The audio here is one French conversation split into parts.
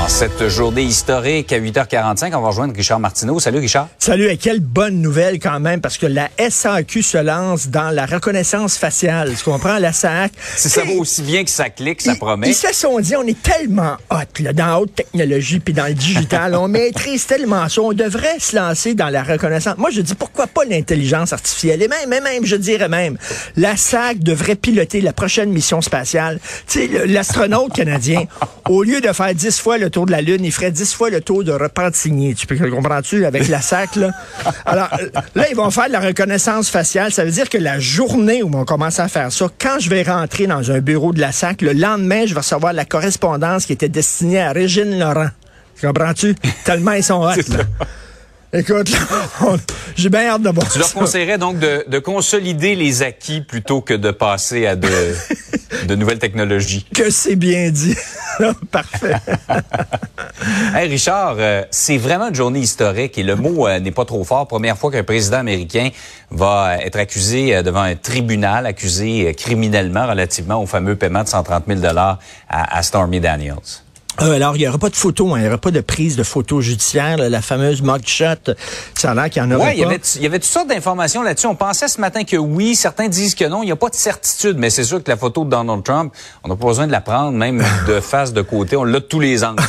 En cette journée historique à 8h45, on va rejoindre Richard Martineau. Salut Richard. Salut, et quelle bonne nouvelle quand même, parce que la SAQ se lance dans la reconnaissance faciale. Tu comprends, la SAC? Si ça va aussi bien que ça clique, ça ils, promet. Ils se sont dit, on est tellement hot là, dans la haute technologie puis dans le digital, on maîtrise tellement ça, on devrait se lancer dans la reconnaissance. Moi, je dis, pourquoi pas l'intelligence artificielle? Et même, même, même, je dirais même, la SAC devrait piloter la prochaine mission spatiale. Tu sais, l'astronaute canadien, au lieu de faire dix fois le tour de la Lune, il ferait dix fois le tour de Repentigny. Tu peux comprends-tu avec la SAC, là? Alors, là, ils vont faire de la reconnaissance faciale. Ça veut dire que la journée où on commence à faire ça, quand je vais rentrer dans un bureau de la SAC, le lendemain, je vais recevoir la correspondance qui était destinée à Régine Laurent. Comprends-tu? Tellement ils sont hot, là. Écoute, j'ai bien hâte de voir Tu leur conseillerais donc de, de, consolider les acquis plutôt que de passer à de, de nouvelles technologies. Que c'est bien dit. Parfait. hey Richard, euh, c'est vraiment une journée historique et le mot euh, n'est pas trop fort. Première fois qu'un président américain va être accusé euh, devant un tribunal, accusé criminellement relativement au fameux paiement de 130 000 dollars à Stormy Daniels. Euh, alors, il n'y aura pas de photo, hein, il n'y aura pas de prise de photo judiciaire, là, la fameuse mugshot. Ça a l'air qu'il y en aurait ouais, pas. Ouais, il y avait toutes sortes d'informations là-dessus. On pensait ce matin que oui, certains disent que non. Il n'y a pas de certitude, mais c'est sûr que la photo de Donald Trump, on n'a pas besoin de la prendre, même de face, de côté. On l'a de tous les angles.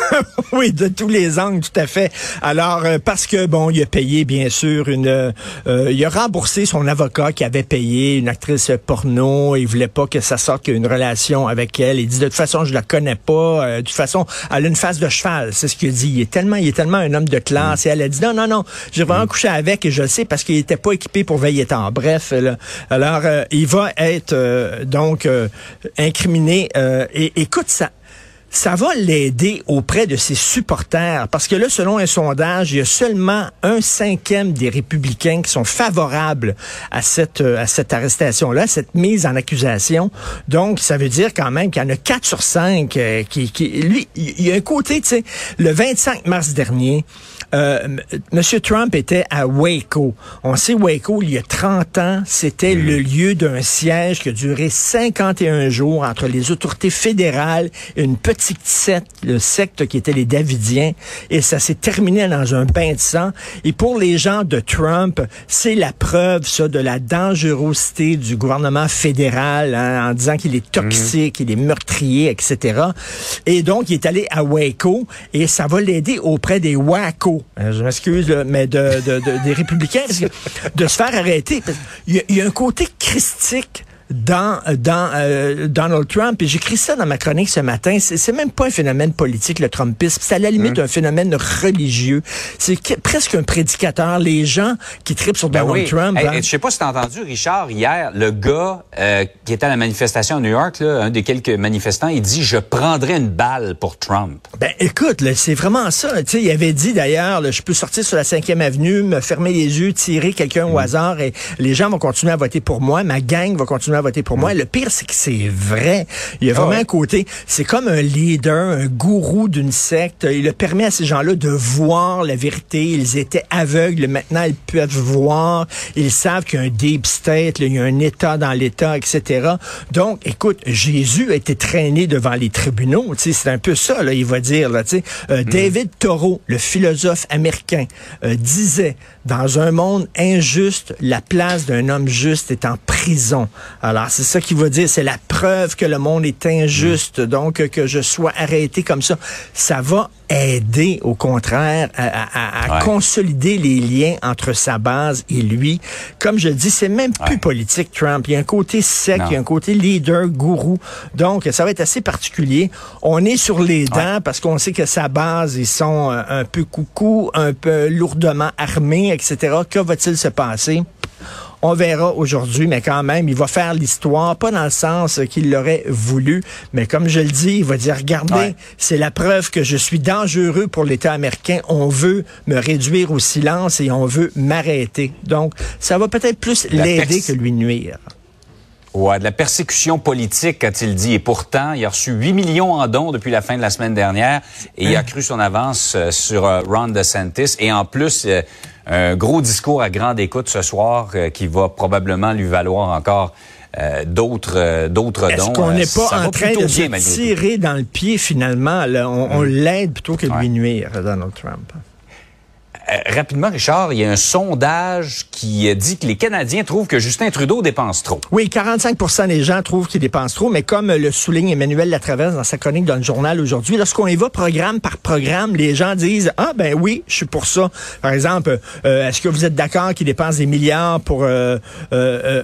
oui, de tous les angles, tout à fait. Alors, euh, parce que, bon, il a payé, bien sûr, une... Euh, il a remboursé son avocat qui avait payé une actrice porno. Il voulait pas que ça sorte qu'il y ait une relation avec elle. Il dit, de toute façon, je la connais pas. Euh, de toute façon, elle a une face de cheval, c'est ce qu'il dit. Il est tellement, il est tellement un homme de classe. Mm. Et elle a dit, non, non, non, j'ai vraiment mm. couché avec et je le sais parce qu'il était pas équipé pour veiller temps. Bref, là, alors, euh, il va être, donc, incriminé. et écoute, ça ça va l'aider auprès de ses supporters. Parce que là, selon un sondage, il y a seulement un cinquième des républicains qui sont favorables à cette, à cette arrestation-là, cette mise en accusation. Donc, ça veut dire quand même qu'il y en a quatre sur cinq euh, qui, qui... Lui, il y a un côté, tu sais, le 25 mars dernier, euh, M. Trump était à Waco. On sait Waco, il y a 30 ans, c'était le lieu d'un siège qui a duré 51 jours entre les autorités fédérales et une petite secte, le secte qui était les Davidiens, et ça s'est terminé dans un bain de sang. Et pour les gens de Trump, c'est la preuve, ça, de la dangerosité du gouvernement fédéral, hein, en disant qu'il est toxique, il est meurtrier, etc. Et donc, il est allé à Waco, et ça va l'aider auprès des Waco. Je m'excuse, mais de, de, de, des républicains, de se faire arrêter. Il y, y a un côté christique dans, dans euh, Donald Trump. Et j'écris ça dans ma chronique ce matin. C'est même pas un phénomène politique, le Trumpisme. C'est à la limite Mmh. un phénomène religieux. C'est presque un prédicateur. Les gens qui tripent sur Ben Donald oui. Trump. Hey, hein. Je sais pas si t'as entendu, Richard, hier, le gars euh, qui était à la manifestation à New York, là, un des quelques manifestants, il dit « Je prendrais une balle pour Trump ». Ben écoute, c'est vraiment ça. Tu sais, il avait dit d'ailleurs, je peux sortir sur la 5e avenue, me fermer les yeux, tirer quelqu'un Mmh. au hasard et les gens vont continuer à voter pour moi. Ma gang va continuer à voter pour moi. Le pire, c'est que c'est vrai. Il y a vraiment Ah ouais. un côté, c'est comme un leader, un gourou d'une secte. Il a permis à ces gens-là de voir la vérité. Ils étaient aveugles. Maintenant, ils peuvent voir. Ils savent qu'il y a un deep state, là, il y a un État dans l'État, etc. Donc, écoute, Jésus a été traîné devant les tribunaux. C'est un peu ça, là, il va dire. Là. Euh, David Thoreau, le philosophe américain, euh, disait, dans un monde injuste, la place d'un homme juste est en prison. Alors, c'est ça qu'il va dire. C'est la preuve que le monde est injuste. Donc, euh, que je sois arrêté comme ça. Ça va aider, au contraire, à, à- à Ouais. consolider les liens entre sa base et lui. Comme je le dis, c'est même plus politique, Trump. Il y a un côté sec, Non. il y a un côté leader, gourou. Donc, ça va être assez particulier. On est sur les dents parce qu'on sait que sa base, ils sont euh, un peu coucou, un peu lourdement armés, etc. Que va-t-il se passer? On verra aujourd'hui, mais quand même, il va faire l'histoire, pas dans le sens qu'il l'aurait voulu, mais comme je le dis, il va dire, regardez, Ouais. c'est la preuve que je suis dangereux pour l'État américain. On veut me réduire au silence et on veut m'arrêter. Donc, ça va peut-être plus La l'aider que lui nuire. Ouais, de la persécution politique, a-t-il dit. Et pourtant, il a reçu 8 millions en dons depuis la fin de la semaine dernière et il a cru son avance euh, sur euh, Ron DeSantis. Et en plus, euh, un gros discours à grande écoute ce soir qui va probablement lui valoir encore euh, d'autres euh, d'autres dons. Est-ce qu'on n'est pas en train de se tirer dans le pied finalement? On, on mm. l'aide plutôt que de lui nuire, Donald Trump. Euh, rapidement, Richard, il y a un sondage qui dit que les Canadiens trouvent que Justin Trudeau dépense trop. Oui, 45% des gens trouvent qu'il dépense trop, mais comme le souligne Emmanuel Latraverse dans sa chronique dans le journal aujourd'hui, lorsqu'on y va programme par programme, les gens disent ah ben oui, je suis pour ça. Par exemple, euh, est-ce que vous êtes d'accord qu'il dépense des milliards pour euh,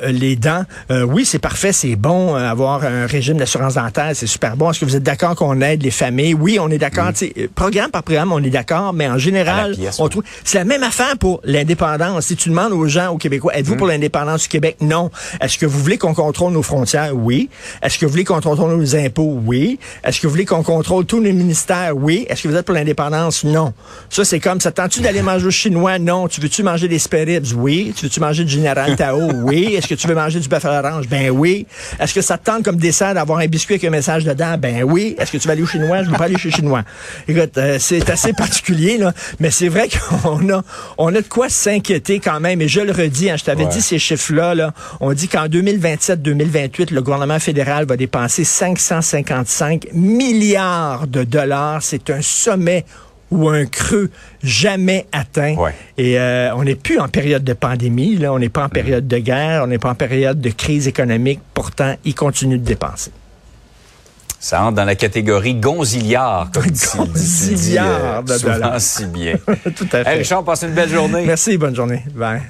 les dents? Oui, c'est parfait, c'est bon avoir un régime d'assurance dentaire, c'est super bon. Est-ce que vous êtes d'accord qu'on aide les familles? Oui, on est d'accord. Programme par programme, on est d'accord, mais en général, on trouve c'est la même affaire pour l'indépendance. Si tu demandes aux gens, aux Québécois, êtes-vous mm. pour l'indépendance du Québec? Non. Est-ce que vous voulez qu'on contrôle nos frontières? Oui. Est-ce que vous voulez qu'on contrôle nos impôts? Oui. Est-ce que vous voulez qu'on contrôle tous nos ministères? Oui. Est-ce que vous êtes pour l'indépendance? Non. Ça, c'est comme, ça tente-tu d'aller manger au chinois? Non. Tu veux-tu manger des spéribs? Oui. Tu veux-tu manger du Général Tao? Oui. Est-ce que tu veux manger du bœuf à l'orange? Ben oui. Est-ce que ça te tente comme dessert d'avoir un biscuit avec un message dedans? Ben oui. Est-ce que tu vas aller au chinois? Je veux pas aller chez chinois. Écoute, euh, c'est assez particulier, là. Mais c'est vrai qu'on a, on a de quoi s'inquiéter quand même. Et je le redis, hein, je t'avais dit ces chiffres-là. Là, on dit qu'en 2027-2028, le gouvernement fédéral va dépenser 555 milliards de dollars. C'est un sommet ou un creux jamais atteint. Et euh, on n'est plus en période de pandémie, là, on n'est pas en période de guerre, on n'est pas en période de crise économique. Pourtant, il continue de dépenser. Ça entre dans la catégorie gonziliard, comme gonziliard dit, euh, de si bien. Tout à fait. Richard, passe une belle journée. Merci, bonne journée. Bye.